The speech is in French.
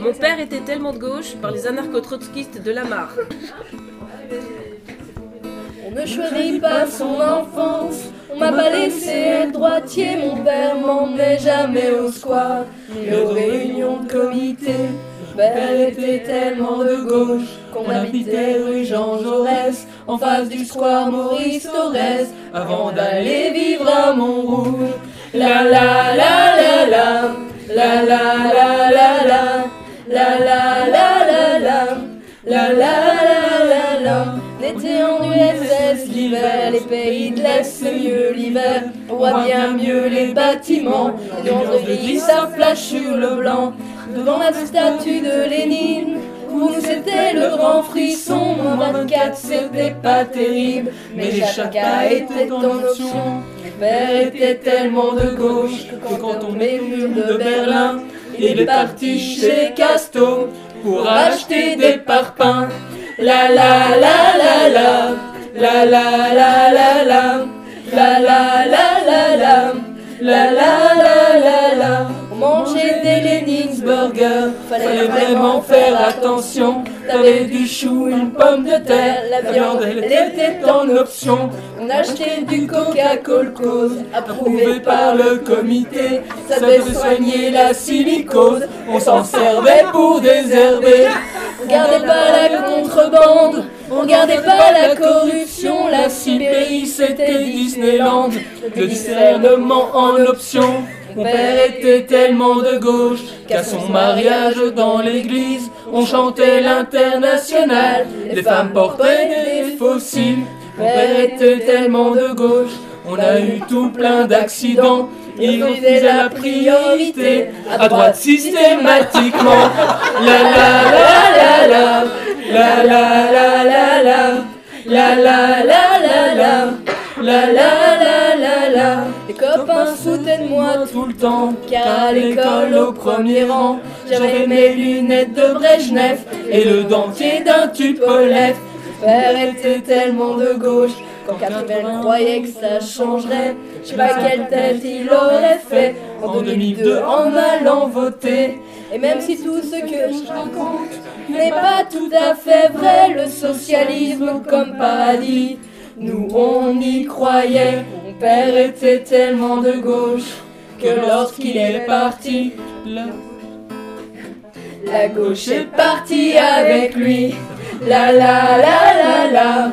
Mon père était tellement de gauche par les anarcho-trotskistes de la mare. On ne choisit pas son enfance. On m'a pas laissé être droitier. Mon père m'emmenait jamais au square, mais aux réunions de comité. Mon père était tellement de gauche qu'on habitait rue Jean Jaurès, en face du square Maurice Torres, avant d'aller vivre à Montrouge. La la la la, la la la la la. L'été en USS, l'hiver, les pays de l'Est, mieux l'hiver. On voit bien mieux les bâtiments, dans de gris, flash sur le blanc. Devant la statue de Lénine, pour nous c'était le grand frisson. Mon 24, c'était pas terrible, mais les chacun étaient en option. Père était tellement de gauche que quand on mur de Berlin, il est parti chez Casto pour acheter des parpaings. La la la la la, la la la la la, la la la la la, la la la la la. On mangeait des Leninsburgers, fallait vraiment faire attention. T'avais du chou, une pomme de terre, la viande elle était en option. On achetait du Coca-Cola cause, approuvé par le comité. Ça devait soigner la silicose, on s'en servait pour désherber. On gardait pas la contrebande, on gardait pas la corruption. La Sibérie c'était Disneyland, le discernement en option. Mon père était tellement de gauche qu'à son mariage dans l'église, on chantait l'international. Les femmes portaient des fossiles. Mon père était tellement de gauche, on a eu tout plein d'accidents. Il faisait la priorité à droite systématiquement. La la la, la la la la la, la la la la la. La la la la la, les copains se foutaient de moi tout le temps, car à l'école au premier rang, j'avais mes lunettes de Brejnev et le dentier d'un Tupolev. Mon père était tellement de gauche, quand Capel croyait que ça changerait, je sais pas quelle tête il aurait fait en 2002 en allant voter. Et même si tout ce que je raconte n'est pas tout à fait vrai, le socialisme comme paradis. Nous on y croyait, mon père était tellement de gauche que lorsqu'il est parti, la, la gauche est partie avec lui. La la la la la,